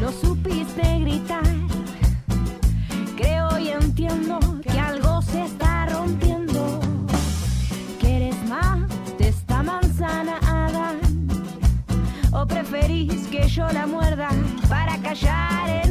no supiste gritar. Creo y entiendo que algo se está rompiendo. ¿Quieres más de esta manzana, Adán? ¿O preferís que yo la muerda para callar en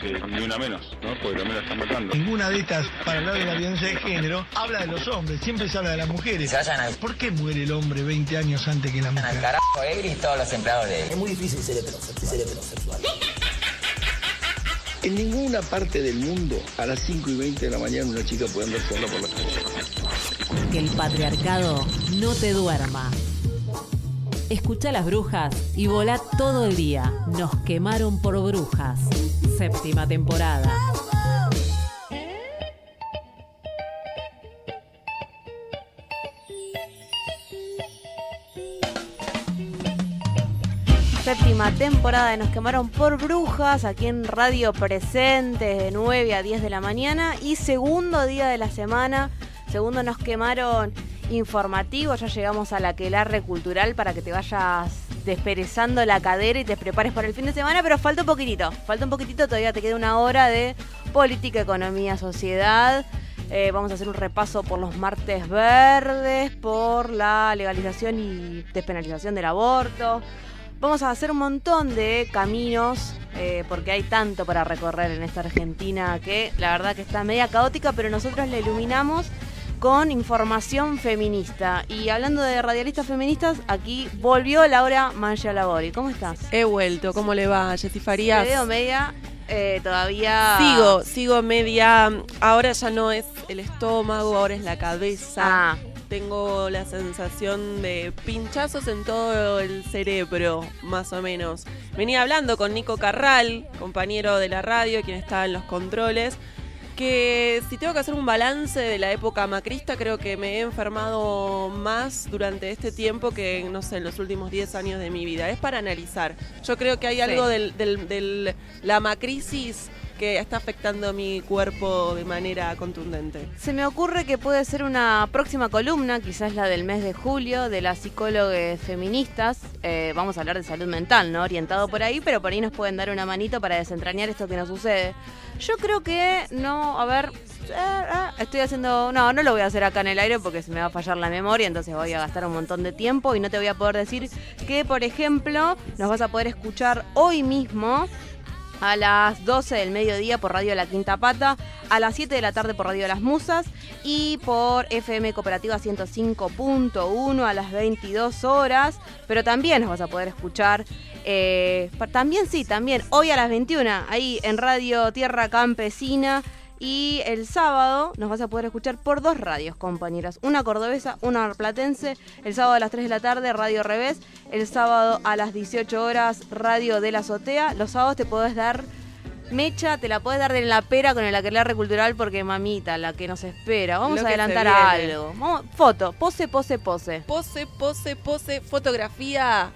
que ni una menos, ¿no? Porque también la están matando. Ninguna de estas, para hablar de la violencia de género, habla de los hombres, siempre se habla de las mujeres. Se vayan al, ¿Por qué muere el hombre 20 años antes que la al mujer? carajo Egri y todos los empleados de Es muy difícil ser heterosexual. Ser heterosexual. En ninguna parte del mundo a las 5 y 20 de la mañana una chica puede andar sola por la calle. Que el patriarcado no te duerma. Escucha las brujas y volá todo el día. Nos quemaron por brujas. Séptima temporada. Séptima temporada de Nos quemaron por brujas aquí en Radio Presente de 9 a 10 de la mañana y segundo día de la semana, segundo Nos quemaron informativo, ya llegamos a la quelarre cultural para que te vayas desperezando la cadera y te prepares para el fin de semana, pero falta un poquitito, falta un poquitito, todavía te queda una hora de política, economía, sociedad. Eh, vamos a hacer un repaso por los martes verdes, por la legalización y despenalización del aborto. Vamos a hacer un montón de caminos, eh, porque hay tanto para recorrer en esta Argentina que la verdad que está media caótica, pero nosotros la iluminamos con información feminista. Y hablando de radialistas feministas, aquí volvió Laura Mancha Labori. ¿Cómo estás? He vuelto, ¿cómo le va, Jessy Farías? Te veo media eh, todavía... Sigo, sigo media. Ahora ya no es el estómago, ahora es la cabeza. Ah, Tengo la sensación de pinchazos en todo el cerebro, más o menos. Venía hablando con Nico Carral, compañero de la radio, quien estaba en los controles, que si tengo que hacer un balance de la época macrista, creo que me he enfermado más durante este tiempo que, no sé, en los últimos 10 años de mi vida. Es para analizar. Yo creo que hay algo del, del- del- la macrisis que está afectando a mi cuerpo de manera contundente. Se me ocurre que puede ser una próxima columna, quizás la del mes de julio, de las psicólogas feministas. Eh, vamos a hablar de salud mental, ¿no? Orientado por ahí, pero por ahí nos pueden dar una manito para desentrañar esto que nos sucede. Yo creo que no, a ver, eh, eh, estoy haciendo, no, no lo voy a hacer acá en el aire porque se me va a fallar la memoria, entonces voy a gastar un montón de tiempo y no te voy a poder decir que, por ejemplo, nos vas a poder escuchar hoy mismo a las 12 del mediodía por Radio La Quinta Pata, a las 7 de la tarde por Radio Las Musas y por FM Cooperativa 105.1 a las 22 horas. Pero también nos vas a poder escuchar, eh, también sí, también hoy a las 21, ahí en Radio Tierra Campesina. Y el sábado nos vas a poder escuchar por dos radios, compañeras. Una cordobesa, una platense. El sábado a las 3 de la tarde, Radio Revés. El sábado a las 18 horas, Radio de la Azotea. Los sábados te podés dar mecha, te la podés dar de la pera con el aquelarre cultural porque mamita, la que nos espera. Vamos Lo a adelantar algo. Vamos- foto, pose, pose, pose. Pose, pose, pose, fotografía.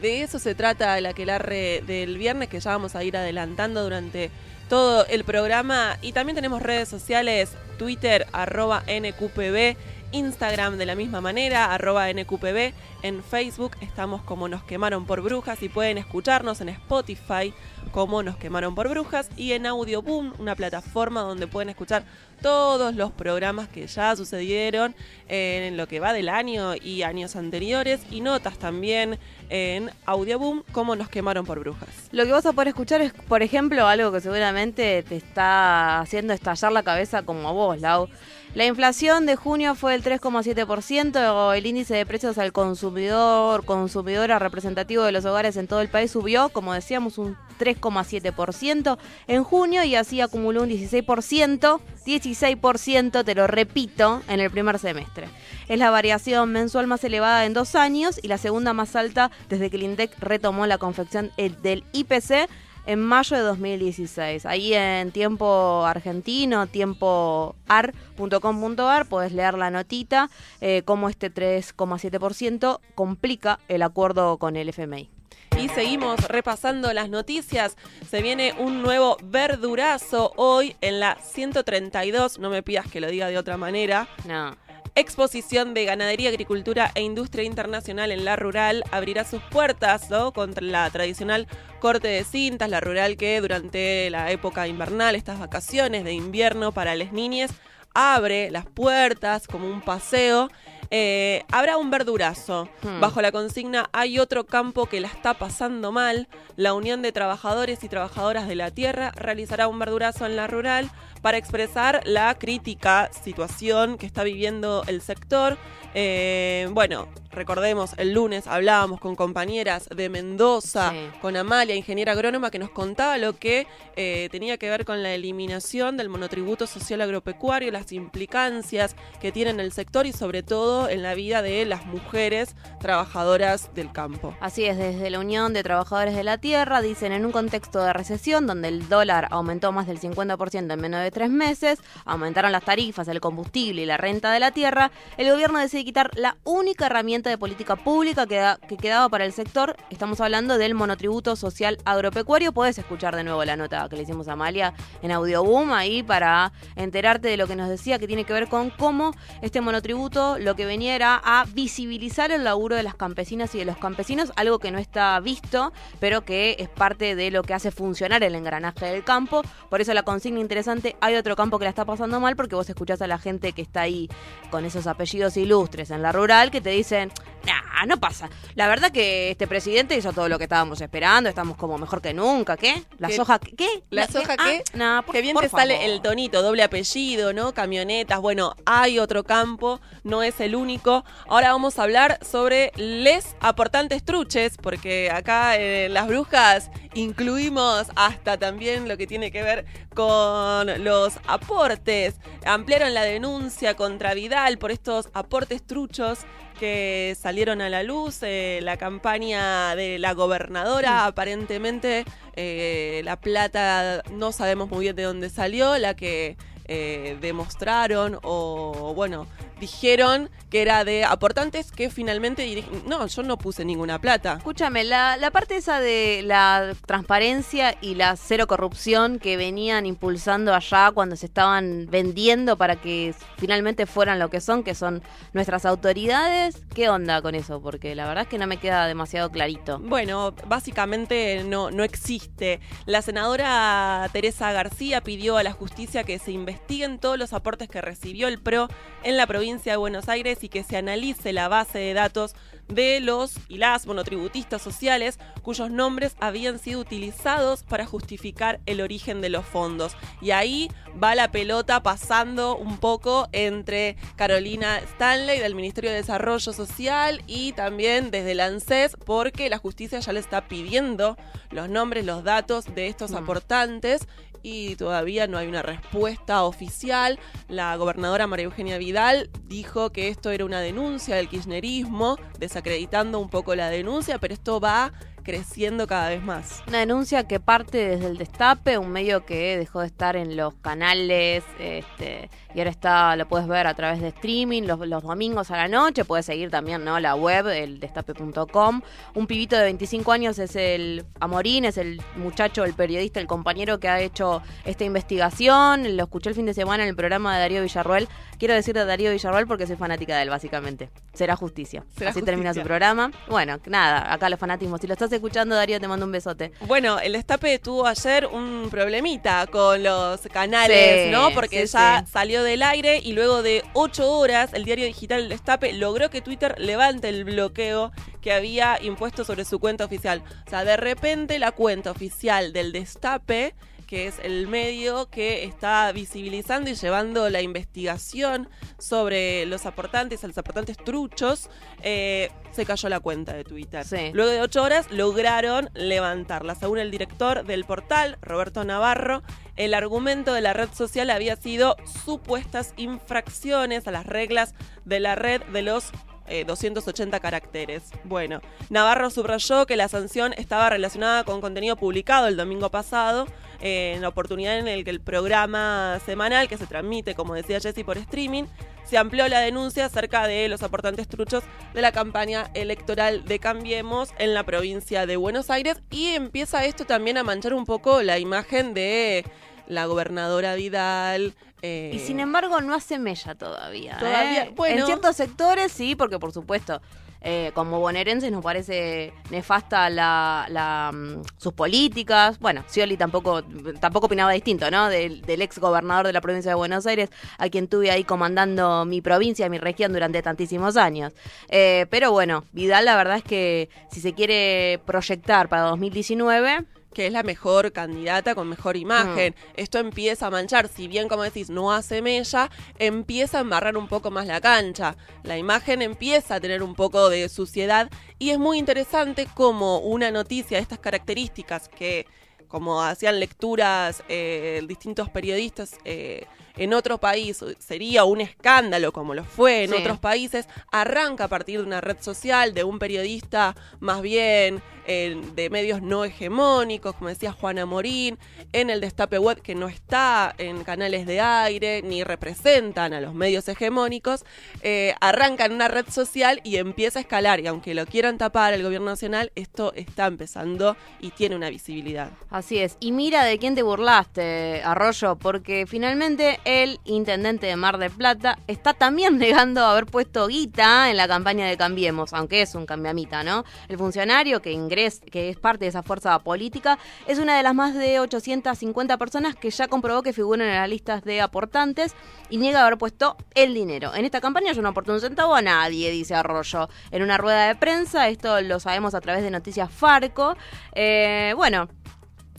De eso se trata el aquelarre del viernes que ya vamos a ir adelantando durante todo el programa. Y también tenemos redes sociales, Twitter, arroba NQPB, Instagram de la misma manera, arroba NQPB. En Facebook estamos como Nos Quemaron por Brujas y pueden escucharnos en Spotify como Nos Quemaron por Brujas y en Audioboom, una plataforma donde pueden escuchar todos los programas que ya sucedieron en lo que va del año y años anteriores y notas también en Audioboom como Nos Quemaron por Brujas. Lo que vas a poder escuchar es, por ejemplo, algo que seguramente te está haciendo estallar la cabeza como a vos, Lau. La inflación de junio fue del 3,7%, el índice de precios al consumidor, consumidora representativo de los hogares en todo el país subió, como decíamos, un 3,7% en junio y así acumuló un 16%, 16%, te lo repito, en el primer semestre. Es la variación mensual más elevada en dos años y la segunda más alta desde que el INDEC retomó la confección eh, del IPC en mayo de 2016. Ahí en tiempo argentino, tiempoar.com.ar, podés leer la notita, eh, cómo este 3,7% complica el acuerdo con el FMI. Y seguimos repasando las noticias. Se viene un nuevo verdurazo hoy en la 132, no me pidas que lo diga de otra manera. No. Exposición de Ganadería, Agricultura e Industria Internacional en la Rural abrirá sus puertas ¿no? contra la tradicional corte de cintas, la rural que durante la época invernal, estas vacaciones de invierno para las niñas, abre las puertas como un paseo. Eh, habrá un verdurazo. Hmm. Bajo la consigna hay otro campo que la está pasando mal. La Unión de Trabajadores y Trabajadoras de la Tierra realizará un verdurazo en la rural para expresar la crítica situación que está viviendo el sector. Eh, bueno, recordemos, el lunes hablábamos con compañeras de Mendoza, Sí. con Amalia, ingeniera agrónoma, que nos contaba lo que eh, tenía que ver con la eliminación del monotributo social agropecuario, las implicancias que tiene en el sector y sobre todo en la vida de las mujeres trabajadoras del campo. Así es, desde la Unión de Trabajadores de la Tierra dicen en un contexto de recesión donde el dólar aumentó más del 50% en menos de tres meses, aumentaron las tarifas, el combustible y la renta de la tierra, el gobierno decide quitar la única herramienta de política pública que, que quedaba para el sector. Estamos hablando del monotributo social agropecuario. Puedes escuchar de nuevo la nota que le hicimos a Amalia en Audioboom ahí para enterarte de lo que nos decía que tiene que ver con cómo este monotributo lo que venía era a visibilizar el laburo de las campesinas y de los campesinos, algo que no está visto, pero que es parte de lo que hace funcionar el engranaje del campo. Por eso la consigna interesante, hay otro campo que la está pasando mal porque vos escuchás a la gente que está ahí con esos apellidos ilustres en la rural que te dicen, nah, no pasa. La verdad que este presidente hizo todo lo que estábamos esperando, estamos como mejor que nunca, ¿qué? ¿La ¿Qué? soja qué? ¿La ¿Qué? soja Ah, qué? nah, por- Qué bien por te sale el tonito, doble apellido, ¿no? Camionetas. Bueno, hay otro campo, no es el único. Ahora vamos a hablar sobre les aportantes truches, porque acá en Las Brujas incluimos hasta también lo que tiene que ver con los aportes. Ampliaron la denuncia contra Vidal por estos aportes truchos que salieron a la luz, eh, la campaña de la gobernadora, aparentemente eh, la plata no sabemos muy bien de dónde salió, la que eh, demostraron o bueno, dijeron que era de aportantes que finalmente no, yo no puse ninguna plata. Escúchame, la, la parte esa de la transparencia y la cero corrupción que venían impulsando allá cuando se estaban vendiendo para que finalmente fueran lo que son, que son nuestras autoridades, ¿qué onda con eso? Porque la verdad es que no me queda demasiado clarito. Bueno, básicamente no, no existe. La senadora Teresa García pidió a la justicia que se investiguen todos los aportes que recibió el PRO en la provincia provincia de Buenos Aires y que se analice la base de datos de los y las monotributistas sociales cuyos nombres habían sido utilizados para justificar el origen de los fondos. Y ahí va la pelota pasando un poco entre Carolina Stanley del Ministerio de Desarrollo Social y también desde el ANSES porque la justicia ya le está pidiendo los nombres, los datos de estos Mm. aportantes y todavía no hay una respuesta oficial. La gobernadora María Eugenia Vidal dijo que esto era una denuncia del kirchnerismo, desacreditando un poco la denuncia, pero esto va creciendo cada vez más. Una denuncia que parte desde el Destape, un medio que dejó de estar en los canales este, y ahora está lo puedes ver a través de streaming los, los domingos a la noche. Puedes seguir también no la web, el destape.com. Un pibito de 25 años es el Amorín, es el muchacho, el periodista, el compañero que ha hecho esta investigación. Lo escuché el fin de semana en el programa de Darío Villarruel. Quiero decir de Darío Villarruel porque soy fanática de él, básicamente. Será justicia. Será Así termina su programa. Bueno, nada, acá los fanatismos. Si lo estás escuchando, Darío, te mando un besote. Bueno, el Destape tuvo ayer un problemita con los canales, Sí, ¿no? Porque sí, ya sí. salió del aire y luego de ocho horas el diario digital El Destape logró que Twitter levante el bloqueo que había impuesto sobre su cuenta oficial. O sea, de repente la cuenta oficial del Destape que es el medio que está visibilizando y llevando la investigación sobre los aportantes, los aportantes truchos, eh, se cayó la cuenta de Twitter. Sí. Luego de ocho horas lograron levantarla. Según el director del portal, Roberto Navarro, el argumento de la red social había sido supuestas infracciones a las reglas de la red de los eh, 280 caracteres. Bueno, Navarro subrayó que la sanción estaba relacionada con contenido publicado el domingo pasado, eh, en la oportunidad en el que el programa semanal, que se transmite, como decía Jesse, por streaming, se amplió la denuncia acerca de los aportantes truchos de la campaña electoral de Cambiemos en la provincia de Buenos Aires y empieza esto también a manchar un poco la imagen de la gobernadora Vidal. eh, Y sin embargo no hace mella todavía. Todavía, ¿eh? bueno. En ciertos sectores sí, porque por supuesto, eh, como bonaerenses nos parece nefasta la, la, mm, sus políticas. Bueno, Scioli tampoco, tampoco opinaba distinto, ¿no? Del, del ex gobernador de la provincia de Buenos Aires, a quien tuve ahí comandando mi provincia, mi región durante tantísimos años. Eh, pero bueno, Vidal la verdad es que si se quiere proyectar para 2019... que es la mejor candidata con mejor imagen. Mm. Esto empieza a manchar, si bien como decís, no hace mella, empieza a embarrar un poco más la cancha. La imagen empieza a tener un poco de suciedad y es muy interesante como una noticia de estas características que como hacían lecturas eh, distintos periodistas eh, en otro país sería un escándalo como lo fue en Sí. otros países, arranca a partir de una red social, de un periodista más bien eh, de medios no hegemónicos, como decía Juana Morín, en el Destape Web que no está en canales de aire ni representan a los medios hegemónicos, eh, arranca en una red social y empieza a escalar y aunque lo quieran tapar el gobierno nacional, esto está empezando y tiene una visibilidad. Así es. Y mira de quién te burlaste, Arroyo, porque finalmente el intendente de Mar del Plata está también negando haber puesto guita en la campaña de Cambiemos, aunque es un cambiamita, ¿no? El funcionario que ingresa, que es parte de esa fuerza política, es una de las más de 850 personas que ya comprobó que figuran en las listas de aportantes y niega haber puesto el dinero. En esta campaña yo no aporté un centavo a nadie, dice Arroyo. En una rueda de prensa, esto lo sabemos a través de Noticias Farco. Eh, bueno,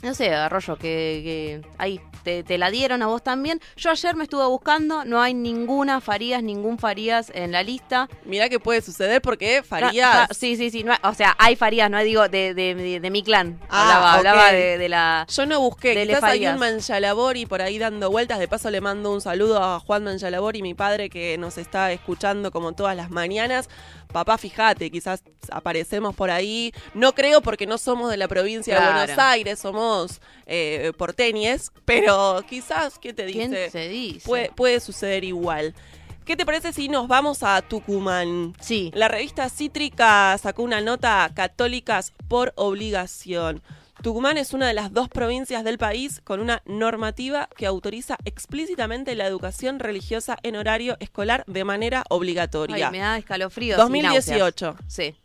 no sé, Arroyo, que, que ahí te, te la dieron a vos también. Yo ayer me estuve buscando, no hay ninguna Farías, ningún Farías en la lista. Mira que puede suceder porque No, Farías... no, sí, sí, sí. no hay- o sea, hay Farías, no digo, de, de, de- de mi clan. Ah, hablaba de, de la... Yo no busqué, Dele quizás hay un Manchalabori por ahí dando vueltas. De paso le mando un saludo a Juan Manchalabori, mi padre que nos está escuchando como todas las mañanas. Papá, fíjate, quizás aparecemos por ahí. No creo porque no somos de la provincia de. Buenos Aires, somos eh, porteñes, pero quizás, ¿qué te ¿Quién dice? se dice? Puede, puede suceder igual. ¿Qué te parece si nos vamos a Tucumán? Sí. La revista Cítrica sacó una nota Católicas por obligación. Tucumán es una de las dos provincias del país con una normativa que autoriza explícitamente la educación religiosa en horario escolar de manera obligatoria. Ay, me da náuseas. 2018. Sí.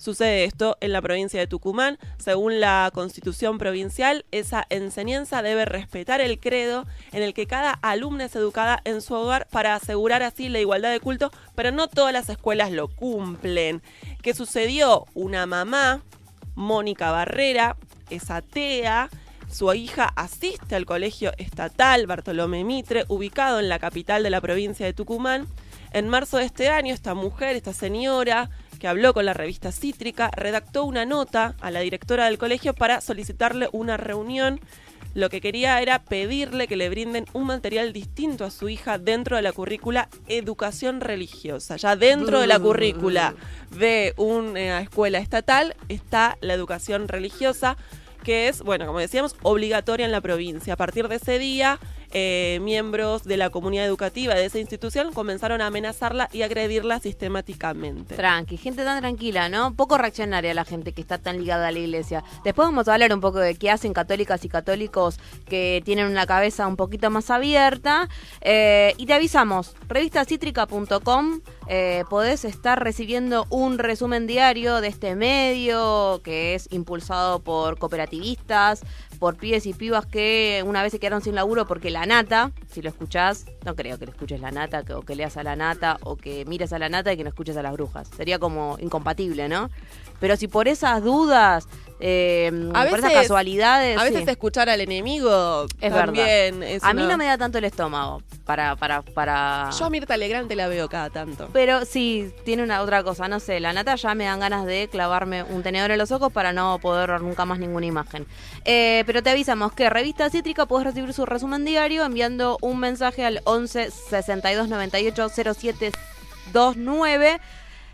Sucede esto en la provincia de Tucumán. Según la constitución provincial, esa enseñanza debe respetar el credo en el que cada alumna es educada en su hogar para asegurar así la igualdad de culto, pero no todas las escuelas lo cumplen. ¿Qué sucedió? Una mamá, Mónica Barrera, es atea, su hija asiste al colegio estatal Bartolomé Mitre, ubicado en la capital de la provincia de Tucumán. En marzo de este año, esta mujer, esta señora, que habló con la revista Cítrica, redactó una nota a la directora del colegio para solicitarle una reunión. Lo que quería era pedirle que le brinden un material distinto a su hija dentro de la currícula educación religiosa. Ya dentro de la currícula de una escuela estatal está la educación religiosa, que es, bueno, como decíamos, obligatoria en la provincia. A partir de ese día, eh, miembros de la comunidad educativa de esa institución comenzaron a amenazarla y agredirla sistemáticamente. Tranqui, gente tan tranquila, ¿no? Poco reaccionaria la gente que está tan ligada a la iglesia. Después vamos a hablar un poco de qué hacen católicas y católicos que tienen una cabeza un poquito más abierta. Eh, y te avisamos, revistacítrica.com eh, podés estar recibiendo un resumen diario de este medio que es impulsado por cooperativistas, por pibes y pibas que una vez se quedaron sin laburo porque la nata, si lo escuchás, no creo que le escuches la nata, que, o que leas a la nata, o que mires a la nata y que no escuches a las brujas. Sería como incompatible, ¿no? Pero si por esas dudas, eh, A por esas casualidades... A veces sí, escuchar al enemigo es también verdad. es A mí una- no me da tanto el estómago para... para, para... Yo a Mirta Legrand te la veo cada tanto. Pero sí, tiene una otra cosa, no sé, la nata ya me dan ganas de clavarme un tenedor en los ojos para no poder ver nunca más ninguna imagen. Eh, pero te avisamos que Revista Cítrica puedes recibir su resumen diario enviando un mensaje al 11 62 98 07 29.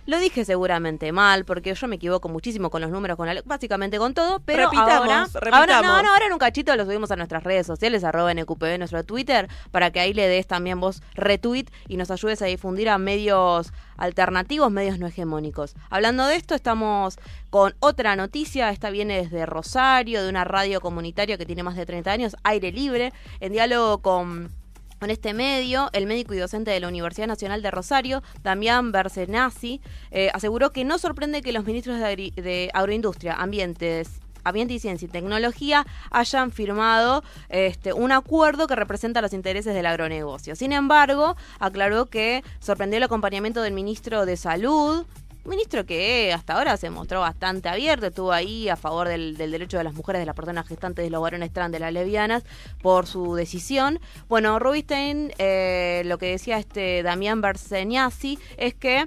Lo dije seguramente mal, porque yo me equivoco muchísimo con los números, con la, básicamente con todo, pero Repitamos, ahora, repitamos. ahora, no, no, ahora en un cachito lo subimos a nuestras redes sociales, arroba NQPB, nuestro Twitter, para que ahí le des también vos retweet y nos ayudes a difundir a medios alternativos, medios no hegemónicos. Hablando de esto, estamos con otra noticia, esta viene desde Rosario, de una radio comunitaria que tiene más de 30 años, Aire Libre, en diálogo con con este medio, el médico y docente de la Universidad Nacional de Rosario, Damián Bersenazzi, eh, aseguró que no sorprende que los ministros de, agri- de Agroindustria, Ambientes, Ambiente y Ciencia y Tecnología hayan firmado este, un acuerdo que representa los intereses del agronegocio. Sin embargo, aclaró que sorprendió el acompañamiento del ministro de Salud, ministro que hasta ahora se mostró bastante abierto, estuvo ahí a favor del, del derecho de las mujeres, de las personas gestantes, de los varones trans, de las lesbianas, por su decisión. Bueno, Rubinstein, eh, lo que decía este Damián Berseñasi es que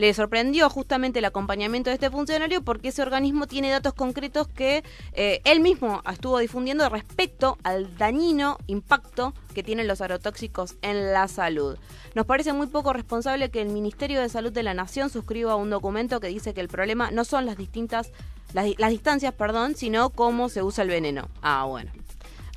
le sorprendió justamente el acompañamiento de este funcionario porque ese organismo tiene datos concretos que eh, él mismo estuvo difundiendo respecto al dañino impacto que tienen los agrotóxicos en la salud. Nos parece muy poco responsable que el Ministerio de Salud de la Nación suscriba un documento que dice que el problema no son las distintas las, di- las distancias, perdón, sino cómo se usa el veneno. Ah, bueno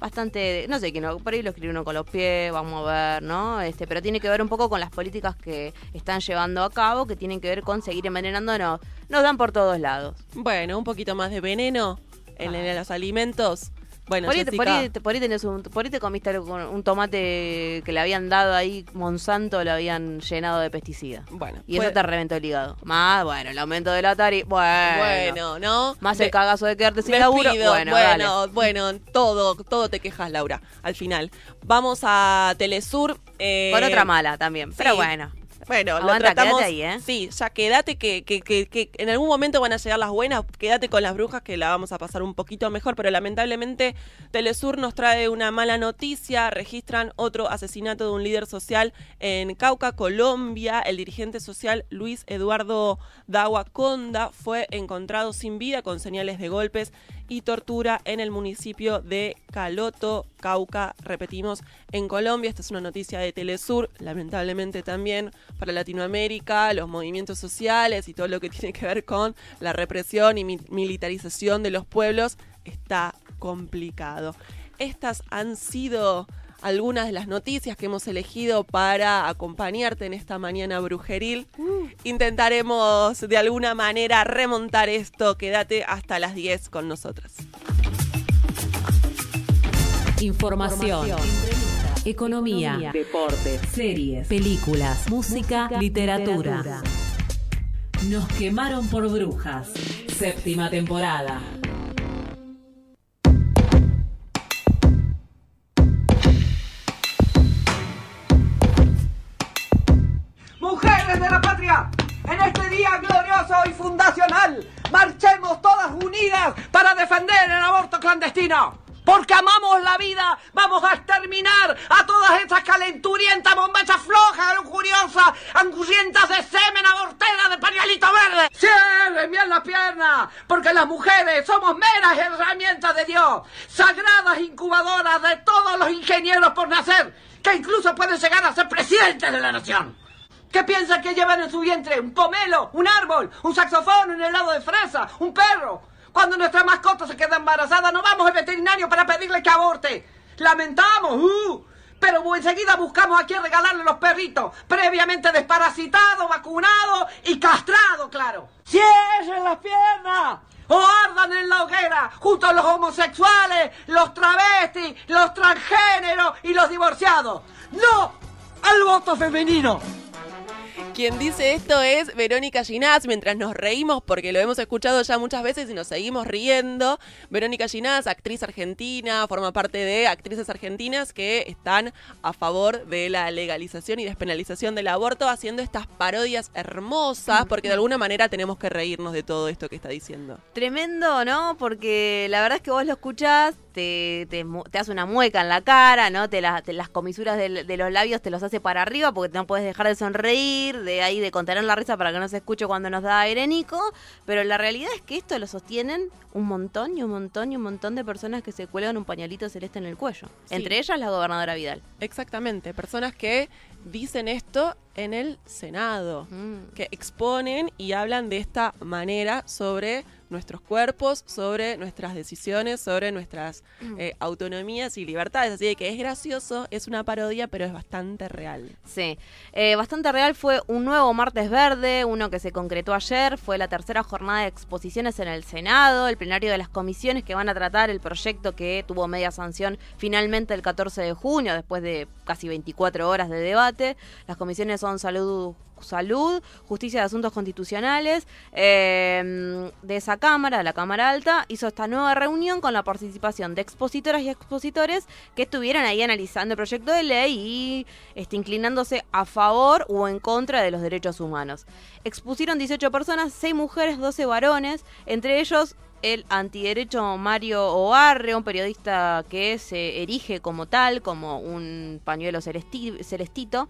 bastante, no sé, no, por ahí lo escribe uno con los pies, vamos a ver, ¿no? Este, pero tiene que ver un poco con las políticas que están llevando a cabo, que tienen que ver con seguir envenenándonos. Nos dan por todos lados. Bueno, un poquito más de veneno en, en los alimentos. Bueno, por, ahí, te- por, Jessica, ahí, te- por ahí tenés un, por ahí te comiste algo un tomate que le habían dado ahí, Monsanto lo habían llenado de pesticida. Bueno, Y eso te reventó el hígado. Más, bueno, el aumento del Atari, bueno. Bueno, ¿no? Más De- el cagazo de quedarte sin laburo. Despido, Bueno, dale. bueno, bueno, todo, todo te quejas, Laura, al final. Vamos a Telesur. eh, Con otra mala también. Pero sí. Bueno. Lo tratamos. ahí, ¿eh? Sí, ya quédate que, que, que, que en algún momento van a llegar las buenas. Quédate con las brujas que la vamos a pasar un poquito mejor, pero lamentablemente Telesur nos trae una mala noticia. Registran otro asesinato de un líder social en Cauca, Colombia. El dirigente social Luis Eduardo Dagua Conda fue encontrado sin vida con señales de golpes y tortura en el municipio de Caloto, Cauca, repetimos, en Colombia. Esta es una noticia de Telesur, lamentablemente también para Latinoamérica, los movimientos sociales y todo lo que tiene que ver con la represión y mi- militarización de los pueblos está complicado. Estas han sido algunas de las noticias que hemos elegido para acompañarte en esta mañana brujeril. Intentaremos de alguna manera remontar esto. Quédate hasta las 10 con nosotras. Información. Economía. Deportes. Series. Películas. Música. Literatura. Nos quemaron por brujas. Séptima temporada. En este día glorioso y fundacional, marchemos todas unidas para defender el aborto clandestino. Porque amamos la vida, vamos a exterminar a todas esas calenturientas bombachas flojas, lujuriosas, angustientas de semen abortera de pañuelito verde. Cierren bien las piernas, porque las mujeres somos meras herramientas de Dios, sagradas incubadoras de todos los ingenieros por nacer, que incluso pueden llegar a ser presidentes de la nación. ¿Qué piensan que llevan en su vientre? ¿Un pomelo? ¿Un árbol? ¿Un saxofón? ¿Un helado de fresa? ¿Un perro? Cuando nuestra mascota se queda embarazada, no vamos al veterinario para pedirle que aborte. Lamentamos, uh, pero enseguida buscamos a quien regalarle los perritos, previamente desparasitados, vacunados y castrados, claro. ¡Cierren las piernas! O ardan en la hoguera, junto a los homosexuales, los travestis, los transgéneros y los divorciados. ¡No al voto femenino! Quien dice esto es Verónica Ginás, mientras nos reímos, porque lo hemos escuchado ya muchas veces y nos seguimos riendo. Verónica Ginás, actriz argentina, forma parte de actrices argentinas que están a favor de la legalización y despenalización del aborto, haciendo estas parodias hermosas, porque de alguna manera tenemos que reírnos de todo esto que está diciendo. Tremendo, ¿no? Porque la verdad es que vos lo escuchás, te, te, te hace una mueca en la cara, ¿no? Te, la- te las comisuras del- de, los labios te los hace para arriba porque no puedes dejar de sonreír, de ahí de contener la risa para que no se escuche cuando nos da aire Nico. Pero la realidad es que esto lo sostienen un montón y un montón y un montón de personas que se cuelgan un pañuelito celeste en el cuello. Sí. Entre ellas la gobernadora Vidal. Exactamente, personas que dicen esto en el Senado, Mm. que exponen y hablan de esta manera sobre nuestros cuerpos, sobre nuestras decisiones, sobre nuestras eh, autonomías y libertades. Así que es gracioso, es una parodia, pero es bastante real. Sí, Eh, bastante real fue un nuevo martes verde, uno que se concretó ayer, fue la tercera jornada de exposiciones en el Senado, el plenario de las comisiones que van a tratar el proyecto que tuvo media sanción finalmente el 14 de junio, después de casi 24 horas de debate. Las comisiones son salud, salud, justicia de asuntos constitucionales, eh, de esa Cámara, de la Cámara Alta, hizo esta nueva reunión con la participación de expositoras y expositores que estuvieron ahí analizando el proyecto de ley y este, inclinándose a favor o en contra de los derechos humanos. Expusieron 18 personas, 6 mujeres, 12 varones, entre ellos el antiderecho Mario Oarre, un periodista que se erige como tal, como un pañuelo celesti- celestito,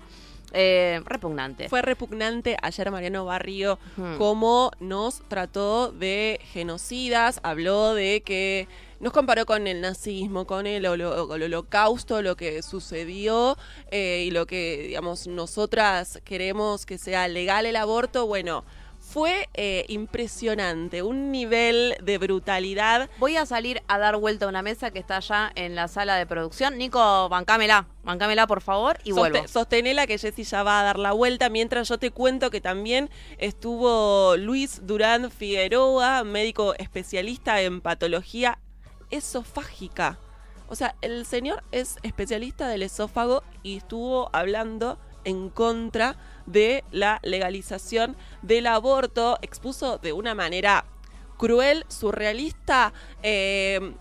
eh, repugnante. Fue repugnante ayer Mariano Barrio Hmm. cómo nos trató de genocidas, habló de que nos comparó con el nazismo, con el, holo- el holocausto, lo que sucedió eh, y lo que, digamos, nosotras queremos que sea legal el aborto. Bueno, fue eh, impresionante, un nivel de brutalidad. Voy a salir a dar vuelta a una mesa que está allá en la sala de producción. Nico, bancámela, bancámela por favor y Soste- vuelvo. Sostenela que Jessy ya va a dar la vuelta, mientras yo te cuento que también estuvo Luis Durán Figueroa, médico especialista en patología esofágica. O sea, el señor es especialista del esófago y estuvo hablando en contra de la legalización del aborto. Expuso de una manera cruel, surrealista, eh,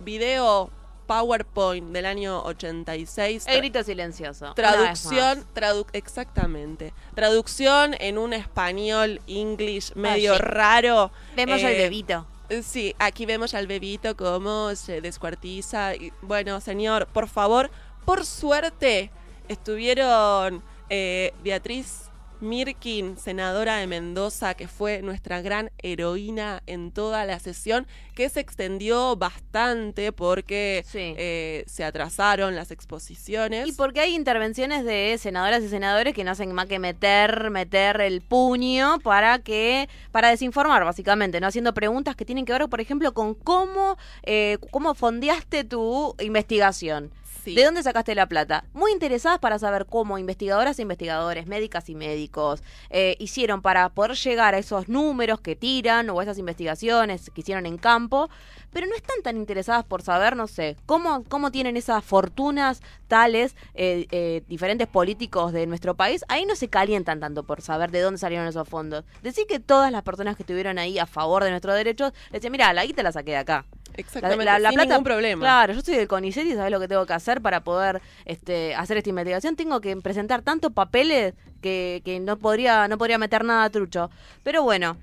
video PowerPoint del año 86. El grito silencioso. Traducción, tradu- exactamente. Traducción en un español, English medio sí. raro. Vemos Eh, al bebito. Sí, aquí vemos al bebito cómo se descuartiza. Y, bueno, señor, por favor, por suerte estuvieron eh, Beatriz Mirkin, senadora de Mendoza, que fue nuestra gran heroína en toda la sesión, que se extendió bastante porque Sí. eh, se atrasaron las exposiciones. Y porque hay intervenciones de senadoras y senadores que no hacen más que meter, meter el puño para que, para desinformar básicamente, no haciendo preguntas que tienen que ver, por ejemplo, con cómo, eh, cómo fondeaste tu investigación. ¿De dónde sacaste la plata? Muy interesadas para saber cómo investigadoras e investigadores, médicas y médicos, eh, hicieron para poder llegar a esos números que tiran o esas investigaciones que hicieron en campo, pero no están tan interesadas por saber, no sé, cómo, cómo tienen esas fortunas tales eh, eh, diferentes políticos de nuestro país. Ahí no se calientan tanto por saber de dónde salieron esos fondos. Decir que todas las personas que estuvieron ahí a favor de nuestros derechos, decían, mira, la guita la saqué de acá. Exactamente, sin ningún problema. Claro, yo soy del CONICET y sabes lo que tengo que hacer para poder este, hacer esta investigación. Tengo que presentar tantos papeles que, que no podría no podría meter nada trucho. Pero bueno,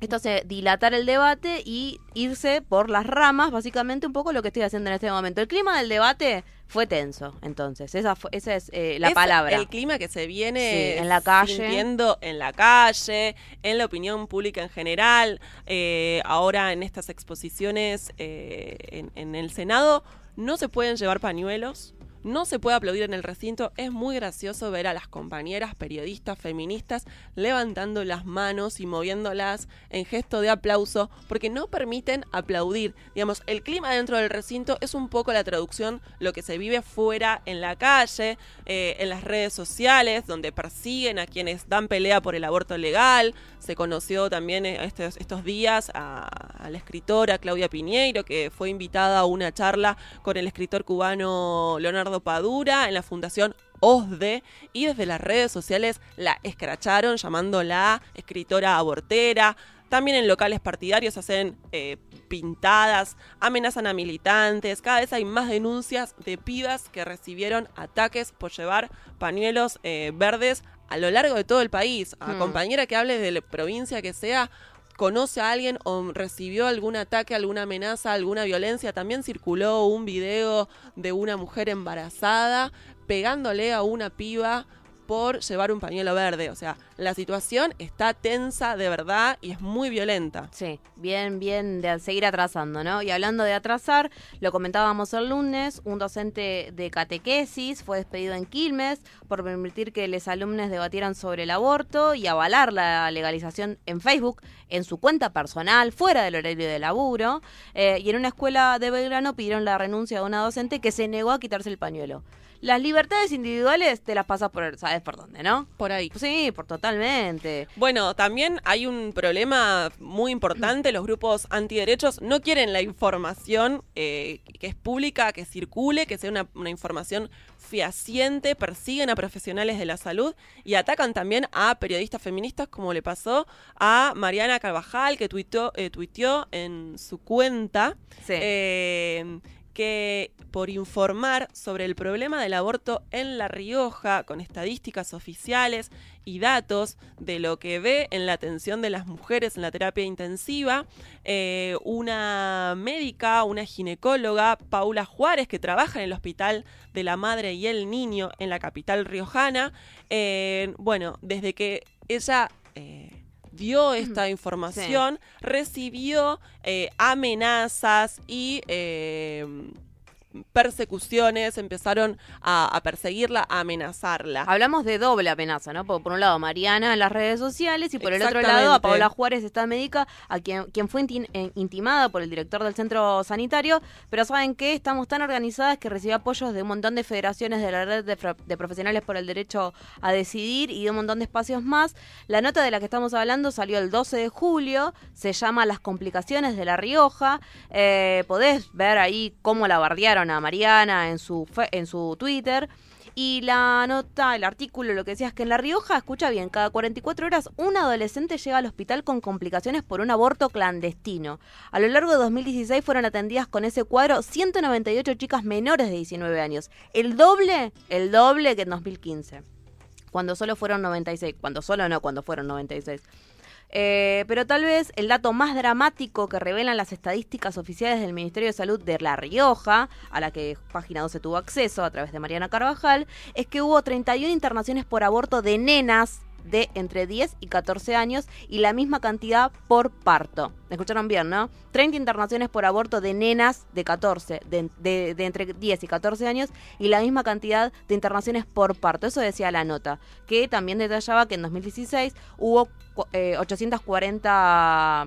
esto hace dilatar el debate y irse por las ramas, básicamente un poco lo que estoy haciendo en este momento. El clima del debate fue tenso, entonces, esa, fue- esa es eh, la Es palabra. El clima que se viene Sí, en la calle. sintiendo en la calle, en la opinión pública en general, eh, ahora en estas exposiciones eh, en, en el Senado, no se pueden llevar pañuelos. No se puede aplaudir en el recinto. Es muy gracioso ver a las compañeras periodistas feministas levantando las manos y moviéndolas en gesto de aplauso porque no permiten aplaudir. Digamos, el clima dentro del recinto es un poco la traducción lo que se vive fuera en la calle, eh, en las redes sociales, donde persiguen a quienes dan pelea por el aborto legal. Se conoció también eh, estos, días a, a la escritora Claudia Piñeiro, que fue invitada a una charla con el escritor cubano Leonardo Padura en la Fundación OSDE y desde las redes sociales la escracharon llamándola escritora abortera. También en locales partidarios hacen eh, pintadas, amenazan a militantes. Cada vez hay más denuncias de pibas que recibieron ataques por llevar pañuelos eh, verdes a lo largo de todo el país. A Hmm. compañera que hable de la provincia que sea, conoce a alguien o recibió algún ataque, alguna amenaza, alguna violencia. También circuló un video de una mujer embarazada pegándole a una piba por llevar un pañuelo verde. O sea, la situación está tensa de verdad y es muy violenta. Sí, bien, bien de seguir atrasando, ¿no? Y hablando de atrasar, lo comentábamos el lunes, un docente de catequesis fue despedido en Quilmes por permitir que los alumnos debatieran sobre el aborto y avalar la legalización en Facebook, en su cuenta personal, fuera del horario de laburo. Eh, y en una escuela de Belgrano pidieron la renuncia de una docente que se negó a quitarse el pañuelo. Las libertades individuales te las pasas por, ¿sabes por dónde, no? Por ahí. Sí, por totalmente. Bueno, también hay un problema muy importante. Los grupos antiderechos no quieren la información eh, que es pública, que circule, que sea una, una información fehaciente. Persiguen a profesionales de la salud y atacan también a periodistas feministas, como le pasó a Mariana Carvajal, que tuiteó, eh, tuiteó en su cuenta. Sí. eh, que por informar sobre el problema del aborto en La Rioja, con estadísticas oficiales y datos de lo que ve en la atención de las mujeres en la terapia intensiva, eh, una médica, una ginecóloga, Paula Juárez, que trabaja en el Hospital de la Madre y el Niño en la capital riojana, eh, bueno, desde que ella... eh, dio esta información, recibió eh, amenazas y eh, persecuciones, empezaron a, a perseguirla, a amenazarla. Hablamos de doble amenaza, ¿no? Por, por un lado, Mariana en las redes sociales y por el otro lado, a. Paola Juárez, esta médica, a quien, quien fue eh, intimada por el director del centro sanitario. Pero ¿saben qué? Estamos tan organizadas que recibe apoyos de un montón de federaciones de la red de profesionales por el derecho a decidir y de un montón de espacios más. La nota de la que estamos hablando salió el 12 de julio, se llama Las complicaciones de La Rioja. Eh, podés ver ahí cómo la bardearon a Mariana en su, fe- en su Twitter. Y la nota, el artículo, lo que decía es que en La Rioja, escucha bien, cada 44 horas un adolescente llega al hospital con complicaciones por un aborto clandestino. A lo largo de 2016 fueron atendidas con ese cuadro 198 chicas menores de 19 años. El doble, el doble que en 2015. Cuando solo fueron 96. Cuando solo no, cuando fueron 96. Eh, pero tal vez el dato más dramático que revelan las estadísticas oficiales del Ministerio de Salud de La Rioja, a la que Página 12 tuvo acceso a través de Mariana Carvajal, es que hubo 31 internaciones por aborto de nenas de entre 10 y 14 años y la misma cantidad por parto. ¿Me escucharon bien, no? 30 internaciones por aborto de nenas de 14, de, de- de entre 10 y 14 años y la misma cantidad de internaciones por parto. Eso decía la nota, que también detallaba que en 2016 hubo eh, 840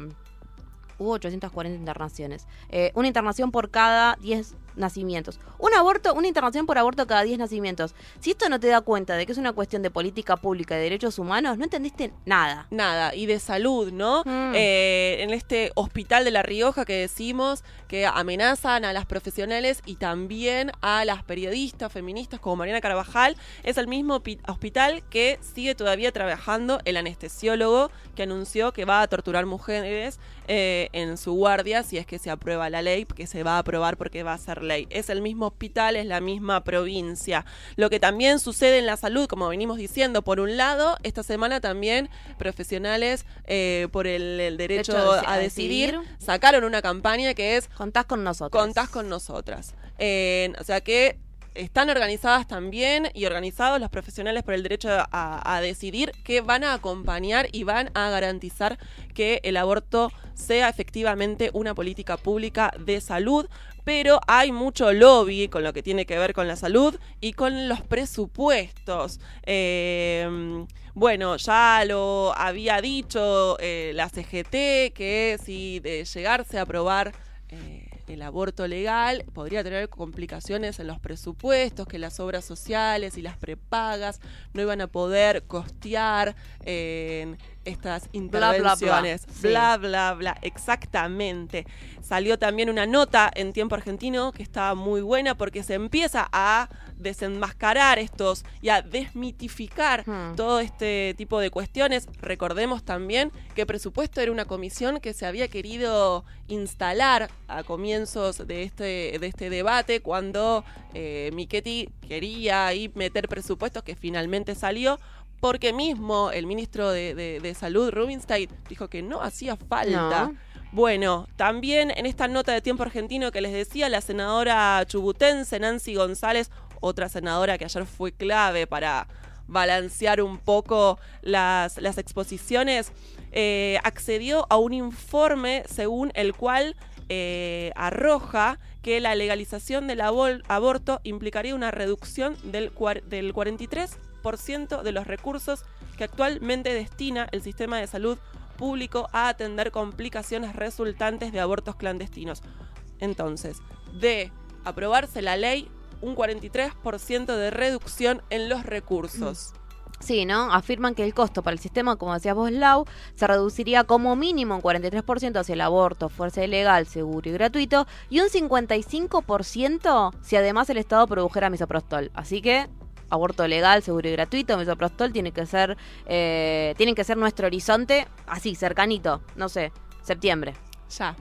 hubo 840 internaciones. Eh, una internación por cada 10 nacimientos. Un aborto, una internación por aborto cada 10 nacimientos. Si esto no te da cuenta de que es una cuestión de política pública y de derechos humanos, no entendiste nada. Nada, y de salud, ¿no? Mm. Eh, en este hospital de La Rioja que decimos que amenazan a las profesionales y también a las periodistas feministas como Mariana Carvajal, es el mismo pi- hospital que sigue todavía trabajando el anestesiólogo que anunció que va a torturar mujeres eh, en su guardia si es que se aprueba la ley, que se va a aprobar porque va a ser Es el mismo hospital, es la misma provincia. Lo que también sucede en la salud, como venimos diciendo, por un lado, esta semana también profesionales eh, por el, el derecho a deci- a a decidir, decidir. sacaron una campaña que es Contás con nosotros. Contás con nosotras. Eh, o sea que están organizadas también y organizados los profesionales por el derecho a, a decidir que van a acompañar y van a garantizar que el aborto sea efectivamente una política pública de salud. Pero hay mucho lobby con lo que tiene que ver con la salud y con los presupuestos. Eh, bueno, ya lo había dicho eh, la CGT que si de llegarse a aprobar eh, el aborto legal podría tener complicaciones en los presupuestos, que las obras sociales y las prepagas no iban a poder costear eh, estas Bla, bla, bla. intervenciones. Sí. Bla, bla, bla. Exactamente. Salió también una nota en tiempo argentino que estaba muy buena porque se empieza a desenmascarar estos y a desmitificar Hmm. todo este tipo de cuestiones. Recordemos también que presupuesto era una comisión que se había querido instalar a comienzos de este, de este debate cuando eh, Michetti quería ahí meter presupuestos que finalmente salió. Porque mismo el ministro de, de- de Salud, Rubinstein, dijo que no hacía falta. No. Bueno, también en esta nota de tiempo argentino que les decía, la senadora chubutense Nancy González, otra senadora que ayer fue clave para balancear un poco las, las exposiciones, eh, accedió a un informe según el cual eh, arroja que la legalización del aborto implicaría una reducción del, del 43% de los recursos que actualmente destina el sistema de salud público a atender complicaciones resultantes de abortos clandestinos. Entonces, de aprobarse la ley, un 43% de reducción en los recursos. Sí, ¿no? Afirman que el costo para el sistema, como decías vos, Lau, se reduciría como mínimo un 43% hacia el aborto, fuerza legal, seguro y gratuito, y un 55% si además el Estado produjera misoprostol. Así que aborto legal, seguro y gratuito, misoprostol tiene que ser, eh, tienen que ser nuestro horizonte, así, cercanito, no sé, septiembre. Ya.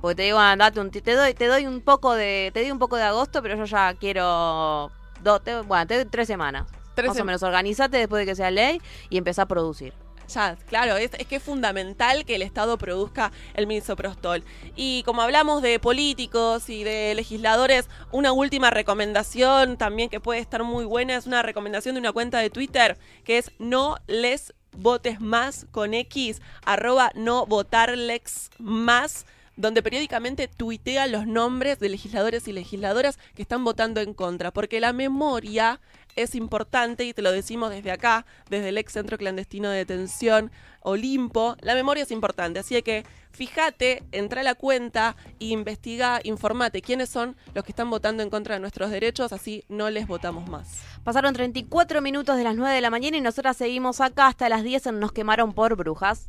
Porque te digo, andate un, te doy, te doy un poco de, te doy un poco de agosto, pero yo ya quiero, do- te- bueno, te doy tres semanas. Tres Más o menos, organizate después de que sea ley y empezá a producir. Ya, claro, es, es que es fundamental que el Estado produzca el misoprostol. Y como hablamos de políticos y de legisladores, una última recomendación también que puede estar muy buena es una recomendación de una cuenta de Twitter que es no les votes más con X, arroba no votarlex más donde periódicamente tuitea los nombres de legisladores y legisladoras que están votando en contra, porque la memoria es importante y te lo decimos desde acá, desde el ex centro clandestino de detención Olimpo, la memoria es importante, así que fíjate, entra a la cuenta investiga, informate quiénes son los que están votando en contra de nuestros derechos, así no les votamos más. Pasaron 34 minutos de las 9 de la mañana y nosotras seguimos acá hasta las 10 en Nos quemaron por brujas.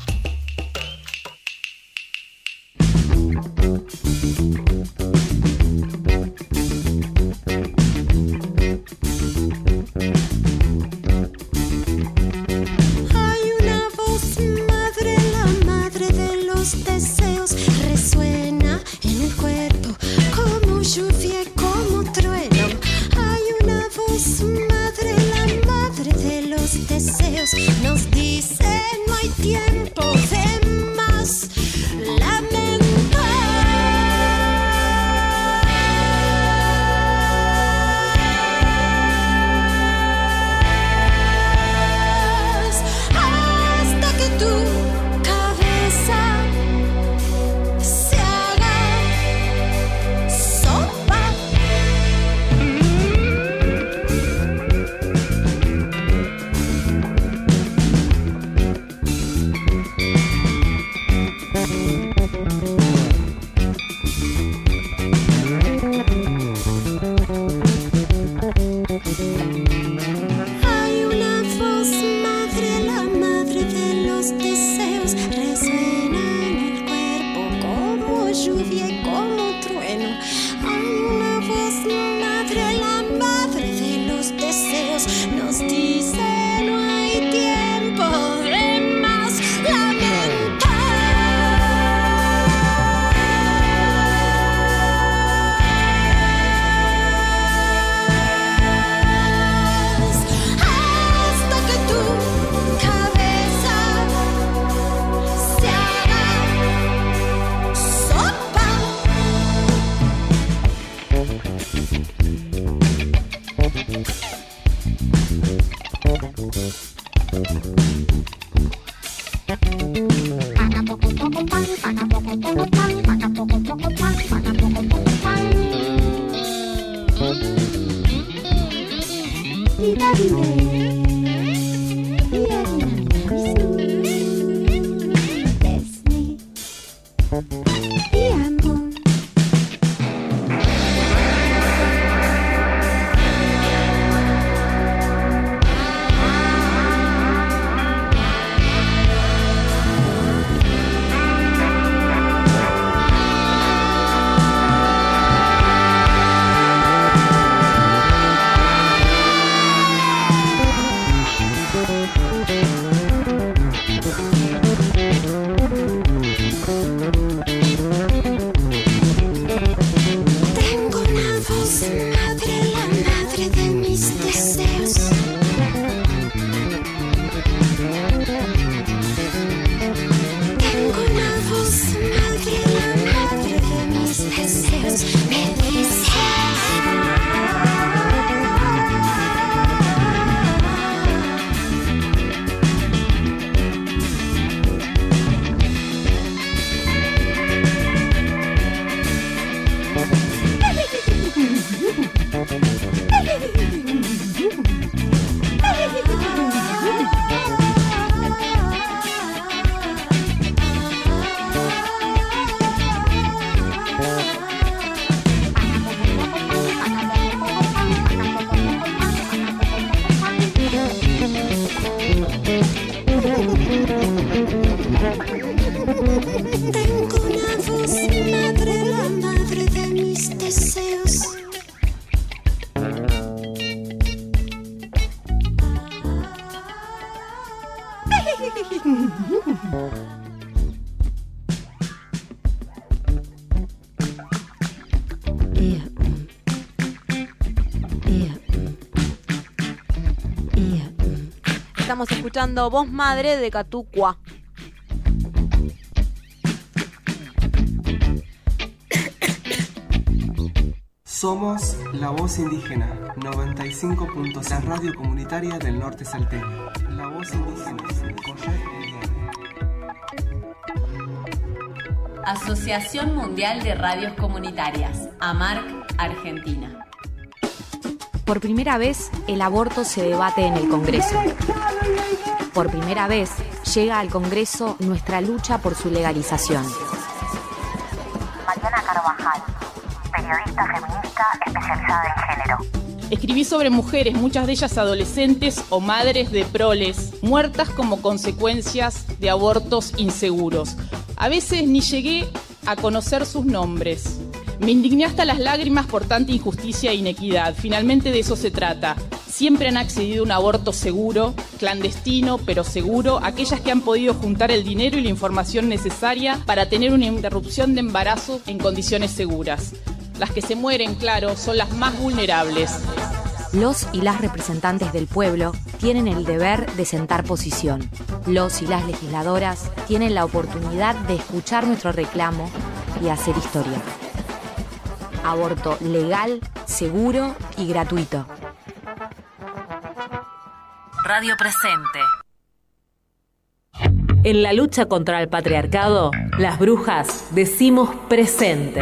Una escuchando Voz Madre de Catucua. Somos La Voz Indígena, 95 puntos, la radio comunitaria del norte salteño. La Voz Indígena, Asociación Mundial de Radios Comunitarias, AMARC, Argentina. Por primera vez, el aborto se debate en el Congreso. Por primera vez, llega al Congreso nuestra lucha por su legalización. Mariana Carvajal, periodista feminista especializada en género. Escribí sobre mujeres, muchas de ellas adolescentes o madres de proles, muertas como consecuencias de abortos inseguros. A veces ni llegué a conocer sus nombres. Me indigné hasta las lágrimas por tanta injusticia e inequidad. Finalmente de eso se trata. Siempre han accedido a un aborto seguro, clandestino, pero seguro, aquellas que han podido juntar el dinero y la información necesaria para tener una interrupción de embarazo en condiciones seguras. Las que se mueren, claro, son las más vulnerables. Los y las representantes del pueblo tienen el deber de sentar posición. Los y las legisladoras tienen la oportunidad de escuchar nuestro reclamo y hacer historia. Aborto legal, seguro y gratuito. Radio Presente. En la lucha contra el patriarcado, las brujas decimos presente.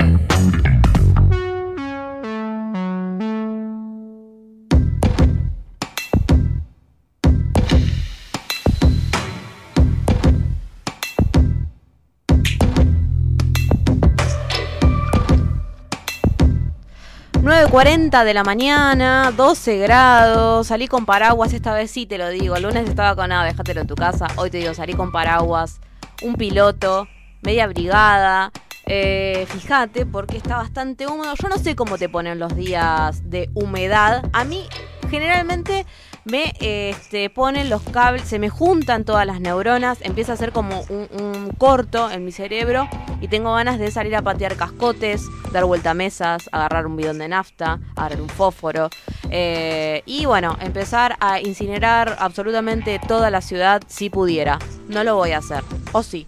...9.40 de la mañana, 12 grados, salí con paraguas, esta vez sí te lo digo, el lunes estaba con nada, déjatelo en tu casa, hoy te digo, salí con paraguas, un piloto, media brigada, eh, fíjate porque está bastante húmedo, yo no sé cómo te ponen los días de humedad, a mí generalmente me este, ponen los cables, se me juntan todas las neuronas, empieza a hacer como un, un corto en mi cerebro y tengo ganas de salir a patear cascotes, dar vuelta a mesas, agarrar un bidón de nafta, agarrar un fósforo eh, y bueno, empezar a incinerar absolutamente toda la ciudad si pudiera. No lo voy a hacer, o sí.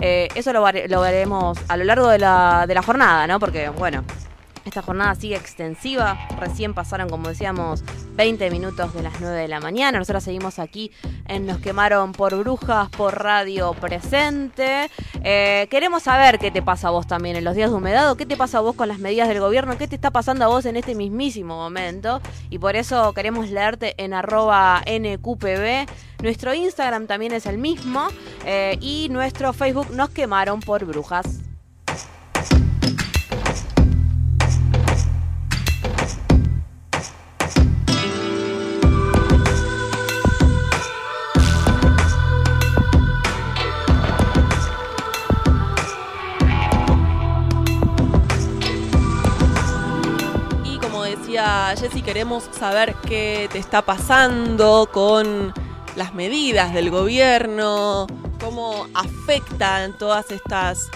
Eh, eso lo, lo veremos a lo largo de la, de la jornada, ¿no? Porque, bueno, esta jornada sigue extensiva. Recién pasaron, como decíamos, 20 minutos de las 9 de la mañana. Nosotros seguimos aquí en Nos quemaron por brujas, por radio presente. Eh, queremos saber qué te pasa a vos también en los días de humedad o qué te pasa a vos con las medidas del gobierno, qué te está pasando a vos en este mismísimo momento. Y por eso queremos leerte en arroba NQPB. Nuestro Instagram también es el mismo. eh, y nuestro Facebook Nos quemaron por brujas. Decía Jessy, queremos saber qué te está pasando con las medidas del gobierno, cómo afectan todas estas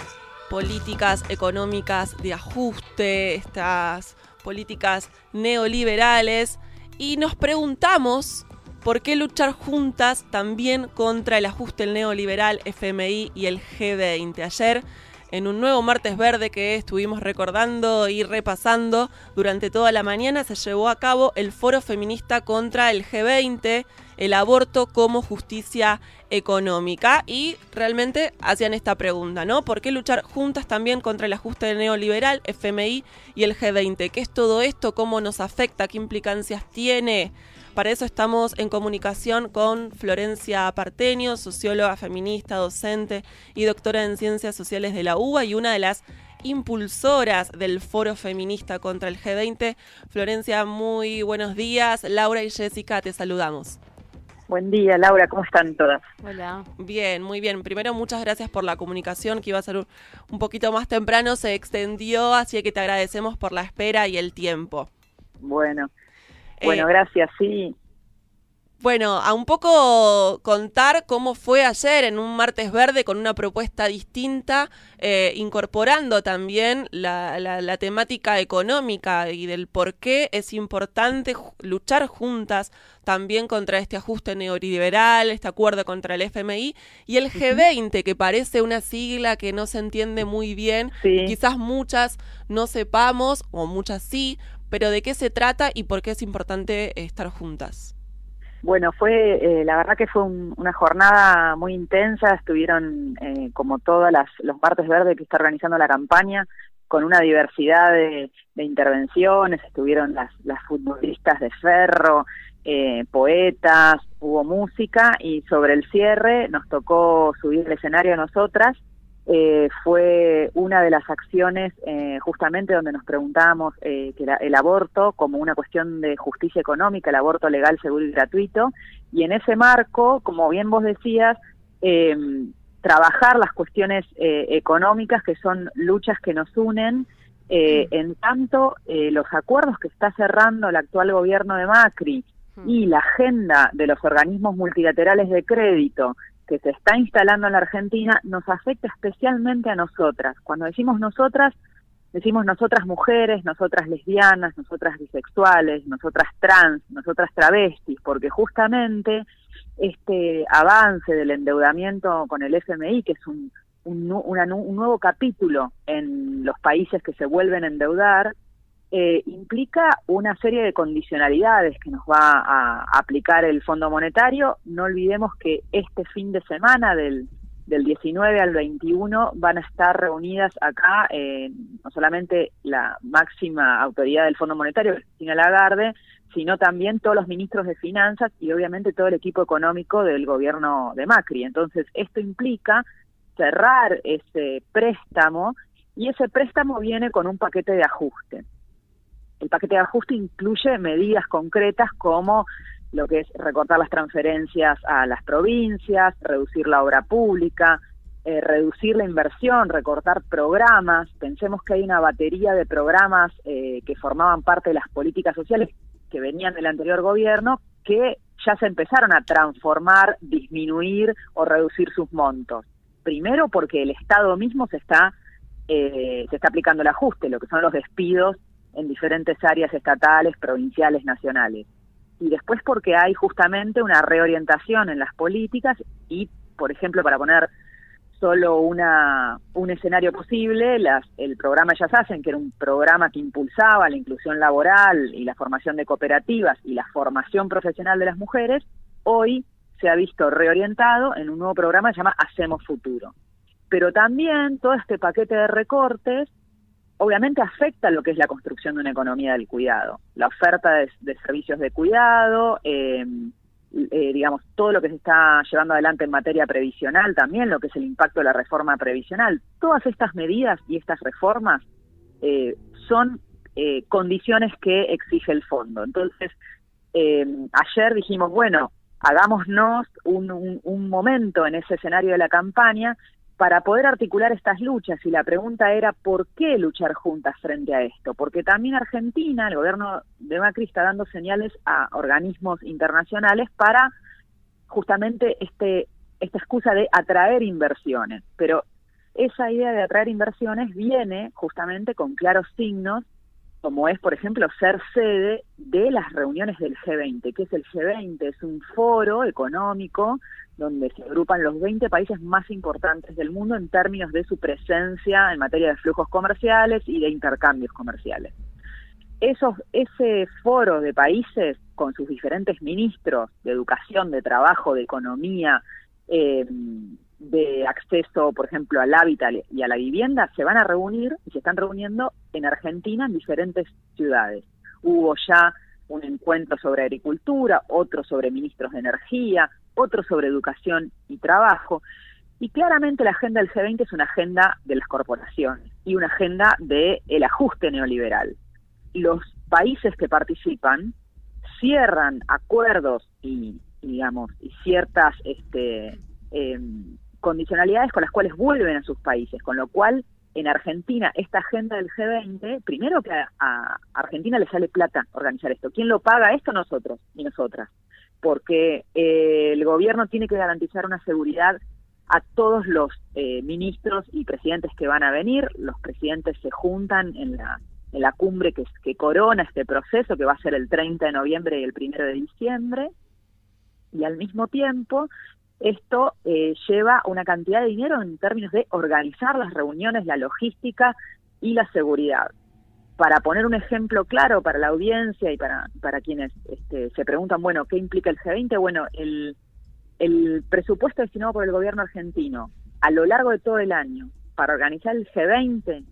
políticas económicas de ajuste, estas políticas neoliberales. Y nos preguntamos por qué luchar juntas también contra el ajuste neoliberal, FMI y el G20. Ayer en un nuevo martes verde que estuvimos recordando y repasando durante toda la mañana, se llevó a cabo el foro feminista contra el G20, el aborto como justicia económica. Y realmente hacían esta pregunta, ¿no? ¿Por qué luchar juntas también contra el ajuste neoliberal, FMI y el G20? ¿Qué es todo esto? ¿Cómo nos afecta? ¿Qué implicancias tiene? Para eso estamos en comunicación con Florencia Partenio, socióloga feminista, docente y doctora en ciencias sociales de la UBA y una de las impulsoras del foro feminista contra el G20. Florencia, muy buenos días. Laura y Jessica, te saludamos. Buen día, Laura, ¿cómo están todas? Hola. Bien, muy bien. Primero, muchas gracias por la comunicación, que iba a ser un- un poquito más temprano, se extendió, así que te agradecemos por la espera y el tiempo. Bueno, Eh, bueno, gracias, sí. Bueno, a un poco contar cómo fue ayer en un martes verde con una propuesta distinta, eh, incorporando también la, la- la temática económica y del por qué es importante luchar juntas también contra este ajuste neoliberal, este acuerdo contra el FMI y el G20, que parece una sigla que no se entiende muy bien, quizás muchas no sepamos, o muchas sí, pero de qué se trata y por qué es importante estar juntas. Bueno, fue, eh, la verdad que fue un- una jornada muy intensa, estuvieron eh, como todas las, los martes verdes que está organizando la campaña, con una diversidad de, intervenciones, estuvieron las, futbolistas de ferro, eh, poetas, hubo música y sobre el cierre nos tocó subir al escenario a nosotras. Eh, fue una de las acciones eh, justamente donde nos preguntábamos eh, que la- el aborto como una cuestión de justicia económica, el aborto legal, seguro y gratuito, y en ese marco, como bien vos decías, eh, trabajar las cuestiones eh, económicas que son luchas que nos unen, eh, en tanto los acuerdos que está cerrando el actual gobierno de Macri y la agenda de los organismos multilaterales de crédito que se está instalando en la Argentina nos afecta especialmente a nosotras. Cuando decimos nosotras, decimos nosotras mujeres, nosotras lesbianas, nosotras bisexuales, nosotras trans, nosotras travestis, porque justamente este avance del endeudamiento con el FMI, que es un, un, un nuevo capítulo en los países que se vuelven a endeudar, eh, implica una serie de condicionalidades que nos va a aplicar el Fondo Monetario. No olvidemos que este fin de semana del, del 19 al 21 van a estar reunidas acá eh, no solamente la máxima autoridad del Fondo Monetario, Cristina Lagarde, sino también todos los ministros de finanzas y obviamente todo el equipo económico del gobierno de Macri. Entonces, esto implica cerrar ese préstamo y ese préstamo viene con un paquete de ajuste. El paquete de ajuste incluye medidas concretas como lo que es recortar las transferencias a las provincias, reducir la obra pública, eh, reducir la inversión, recortar programas. Pensemos que hay una batería de programas eh, que formaban parte de las políticas sociales que venían del anterior gobierno que ya se empezaron a transformar, disminuir o reducir sus montos. Primero porque el Estado mismo se está, eh, se está aplicando el ajuste, lo que son los despidos en diferentes áreas estatales, provinciales, nacionales. Y después porque hay justamente una reorientación en las políticas y, por ejemplo, para poner solo una, un escenario posible, las, el programa Ellas Hacen, que era un programa que impulsaba la inclusión laboral y la formación de cooperativas y la formación profesional de las mujeres, hoy se ha visto reorientado en un nuevo programa que se llama Hacemos Futuro. Pero también todo este paquete de recortes obviamente afecta lo que es la construcción de una economía del cuidado, la oferta de, servicios de cuidado, eh, eh, digamos, todo lo que se está llevando adelante en materia previsional también, lo que es el impacto de la reforma previsional. Todas estas medidas y estas reformas eh, son eh, condiciones que exige el fondo. Entonces, ayer dijimos, bueno, hagámonos un momento en ese escenario de la campaña para poder articular estas luchas. Y la pregunta era, ¿por qué luchar juntas frente a esto? Porque también Argentina, el gobierno de Macri está dando señales a organismos internacionales para justamente este esta excusa de atraer inversiones. Pero esa idea de atraer inversiones viene justamente con claros signos, como es, por ejemplo, ser sede de las reuniones del G20. ¿Qué es el G20? Es un foro económico donde se agrupan los 20 países más importantes del mundo en términos de su presencia en materia de flujos comerciales y de intercambios comerciales. Esos, ese foro de países con sus diferentes ministros de educación, de trabajo, de economía, eh, de acceso, por ejemplo, al hábitat y a la vivienda, se van a reunir y se están reuniendo en Argentina en diferentes ciudades. Hubo ya un encuentro sobre agricultura, otro sobre ministros de energía, otro sobre educación y trabajo. Y claramente la agenda del G20 es una agenda de las corporaciones y una agenda del el ajuste neoliberal. Los países que participan cierran acuerdos y, digamos, y ciertas este, eh, condicionalidades con las cuales vuelven a sus países, con lo cual en Argentina esta agenda del G20, primero que a, Argentina le sale plata organizar esto. ¿Quién lo paga esto? Nosotros y nosotras porque eh, el gobierno tiene que garantizar una seguridad a todos los eh, ministros y presidentes que van a venir. Los presidentes se juntan en la, en la cumbre que, que corona este proceso, que va a ser el 30 de noviembre y el 1 de diciembre. Y al mismo tiempo, esto eh, lleva una cantidad de dinero en términos de organizar las reuniones, la logística y la seguridad para poner un ejemplo claro para la audiencia y para, para quienes este, se preguntan, bueno, ¿qué implica el G20? Bueno, el, el presupuesto destinado por el gobierno argentino a lo largo de todo el año para organizar el G20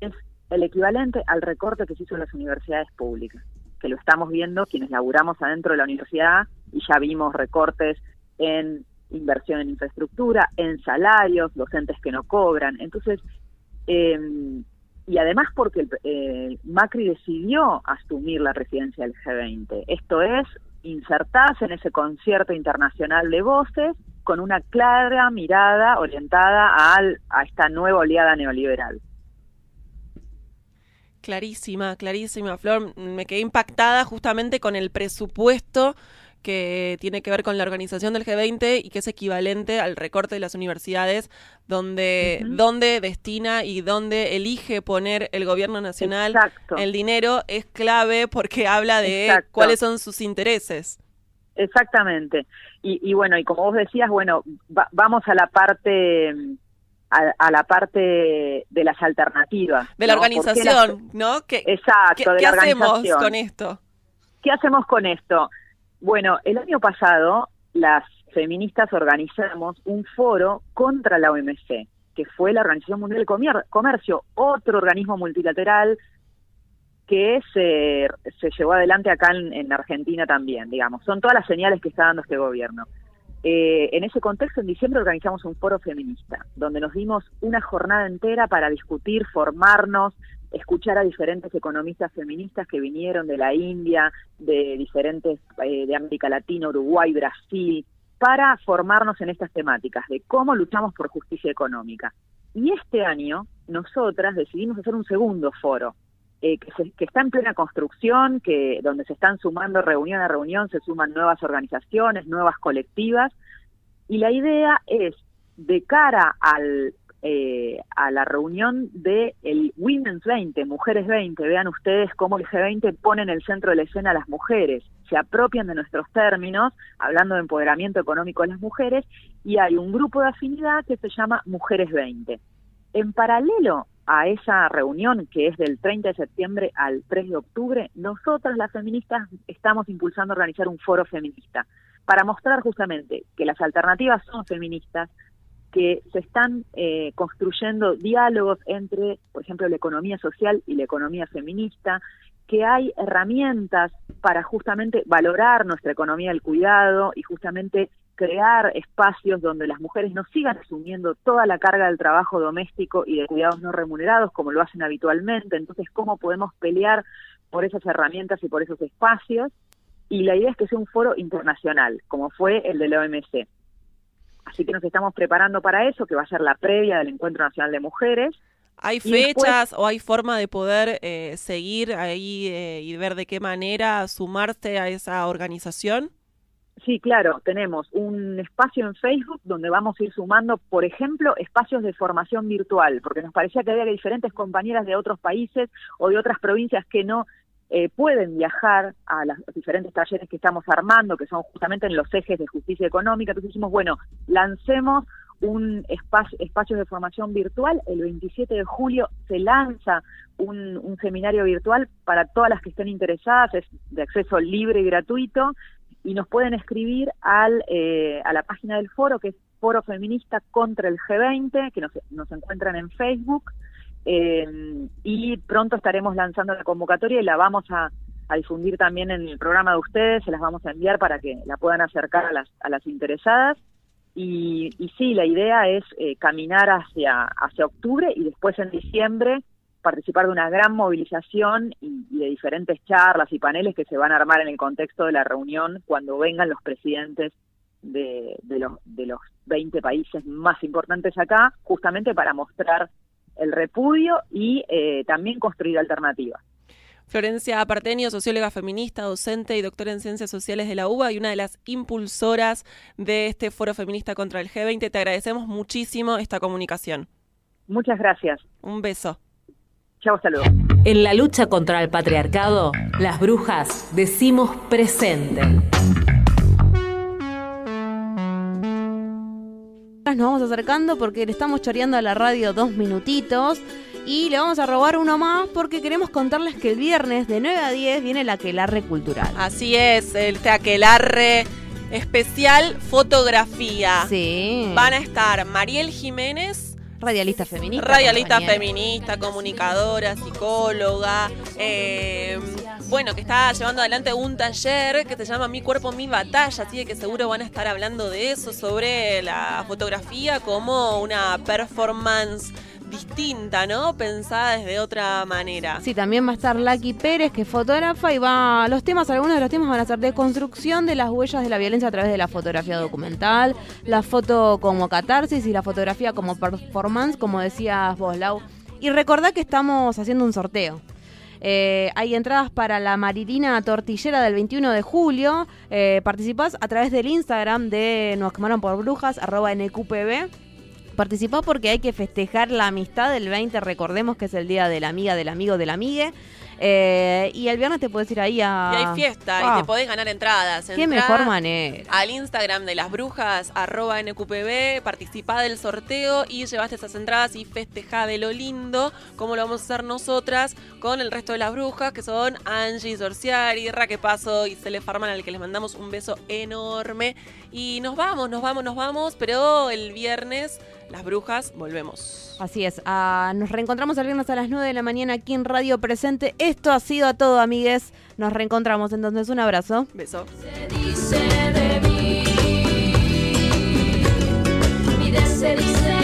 es el equivalente al recorte que se hizo en las universidades públicas, que lo estamos viendo quienes laburamos adentro de la universidad y ya vimos recortes en inversión en infraestructura, en salarios, docentes que no cobran. Entonces, eh, y además porque eh, Macri decidió asumir la presidencia del G20. Esto es insertarse en ese concierto internacional de voces con una clara mirada orientada al, a esta nueva oleada neoliberal. Clarísima, clarísima, Flor. Me quedé impactada justamente con el presupuesto que tiene que ver con la organización del G20 y que es equivalente al recorte de las universidades, donde, uh -huh. donde destina y donde elige poner el gobierno nacional Exacto. el dinero es clave porque habla de Exacto. cuáles son sus intereses. Exactamente. Y, y, bueno, y como vos decías, bueno, va, vamos a la parte a, a, la parte de las alternativas. De la ¿no? organización, ¿no? ¿Qué, Exacto, ¿qué, de ¿qué la hacemos con esto? ¿Qué hacemos con esto? Bueno, el año pasado las feministas organizamos un foro contra la OMC, que fue la Organización Mundial del Comercio, otro organismo multilateral que se, se llevó adelante acá en, en, Argentina también, digamos. Son todas las señales que está dando este gobierno. Eh, en ese contexto, en diciembre organizamos un foro feminista, donde nos dimos una jornada entera para discutir, formarnos, escuchar a diferentes economistas feministas que vinieron de la India, de diferentes, eh, de América Latina, Uruguay, Brasil, para formarnos en estas temáticas de cómo luchamos por justicia económica. Y este año nosotras decidimos hacer un segundo foro eh, que, se- que está en plena construcción, que donde se están sumando reunión a reunión, se suman nuevas organizaciones, nuevas colectivas, y la idea es, de cara al, eh, a la reunión de el Women's 20, Mujeres 20, vean ustedes cómo el G20 pone en el centro de la escena a las mujeres, se apropian de nuestros términos, hablando de empoderamiento económico de las mujeres, y hay un grupo de afinidad que se llama Mujeres 20. En paralelo a esa reunión que es del 30 de septiembre al 3 de octubre, nosotras las feministas estamos impulsando a organizar un foro feminista para mostrar justamente que las alternativas son feministas, que se están eh, construyendo diálogos entre, por ejemplo, la economía social y la economía feminista, que hay herramientas para justamente valorar nuestra economía del cuidado y justamente crear espacios donde las mujeres no sigan asumiendo toda la carga del trabajo doméstico y de cuidados no remunerados como lo hacen habitualmente. Entonces, ¿cómo podemos pelear por esas herramientas y por esos espacios? Y la idea es que sea un foro internacional, como fue el de la OMC. Así que nos estamos preparando para eso, que va a ser la previa del Encuentro Nacional de Mujeres. ¿Hay después- fechas o hay forma de poder eh, seguir ahí eh, y ver de qué manera sumarse a esa organización? Sí, claro, tenemos un espacio en Facebook donde vamos a ir sumando, por ejemplo, espacios de formación virtual, porque nos parecía que había diferentes compañeras de otros países o de otras provincias que no eh, pueden viajar a los diferentes talleres que estamos armando, que son justamente en los ejes de justicia económica. Entonces dijimos, bueno, lancemos un espacio, de formación virtual. El 27 de julio se lanza un, un seminario virtual para todas las que estén interesadas, es de acceso libre y gratuito y nos pueden escribir al, eh, a la página del foro, que es Foro Feminista contra el G20, que nos, nos encuentran en Facebook, eh, y pronto estaremos lanzando la convocatoria y la vamos a, difundir también en el programa de ustedes, se las vamos a enviar para que la puedan acercar a las, a las interesadas. Y, y sí, la idea es eh, caminar hacia, hacia octubre y después en diciembre participar de una gran movilización y, y de diferentes charlas y paneles que se van a armar en el contexto de la reunión cuando vengan los presidentes de, de, los, de los 20 países más importantes acá, justamente para mostrar el repudio y eh, también construir alternativas. Florencia Partenio, socióloga feminista, docente y doctora en ciencias sociales de la UBA y una de las impulsoras de este foro feminista contra el G20. Te agradecemos muchísimo esta comunicación. Muchas gracias. Un beso. Chao, saludos. En la lucha contra el patriarcado, las brujas decimos presente. Nos vamos acercando porque le estamos choreando a la radio dos minutitos y le vamos a robar uno más porque queremos contarles que el viernes de 9 a 10 viene la Aquelarre Cultural. Así es, el Teaquelarre especial fotografía. Sí. Van a estar Mariel Jiménez, Radialista feminista. Radialista compañera. feminista, comunicadora, psicóloga, eh, bueno, que está llevando adelante un taller que se llama Mi cuerpo, mi batalla, así que seguro van a estar hablando de eso, sobre la fotografía como una performance distinta, ¿no? Pensada desde otra manera. Sí, también va a estar Lucky Pérez, que es fotógrafa, y va. Los temas, algunos de los temas van a ser de construcción de las huellas de la violencia a través de la fotografía documental, la foto como catarsis y la fotografía como performance, como decías vos, Lau. Y recordá que estamos haciendo un sorteo. Eh, hay entradas para la Marilina Tortillera del 21 de julio. Eh, participás a través del Instagram de Nos quemaron por brujas, arroba NQPB. Participá porque hay que festejar la amistad del 20. Recordemos que es el día de la amiga, del amigo, del amigue. Eh, y el viernes te puedes ir ahí a. Y hay fiesta Ah, y te podés ganar entradas. Qué Entrá mejor manera. Al Instagram de las brujas, arroba NQPB, participá del sorteo y llevaste esas entradas y festejá de lo lindo, como lo vamos a hacer nosotras con el resto de las brujas, que son Angie, Sorciari, Raque Paso y Cele Farman, al que les mandamos un beso enorme. Y nos vamos, nos vamos, nos vamos, pero el viernes las brujas volvemos. Así es. ah, nos reencontramos el viernes a las 9 de la mañana aquí en Radio Presente. Esto ha sido a todo, amigues. Nos reencontramos entonces. Un abrazo. Beso. dice de mí. Mi se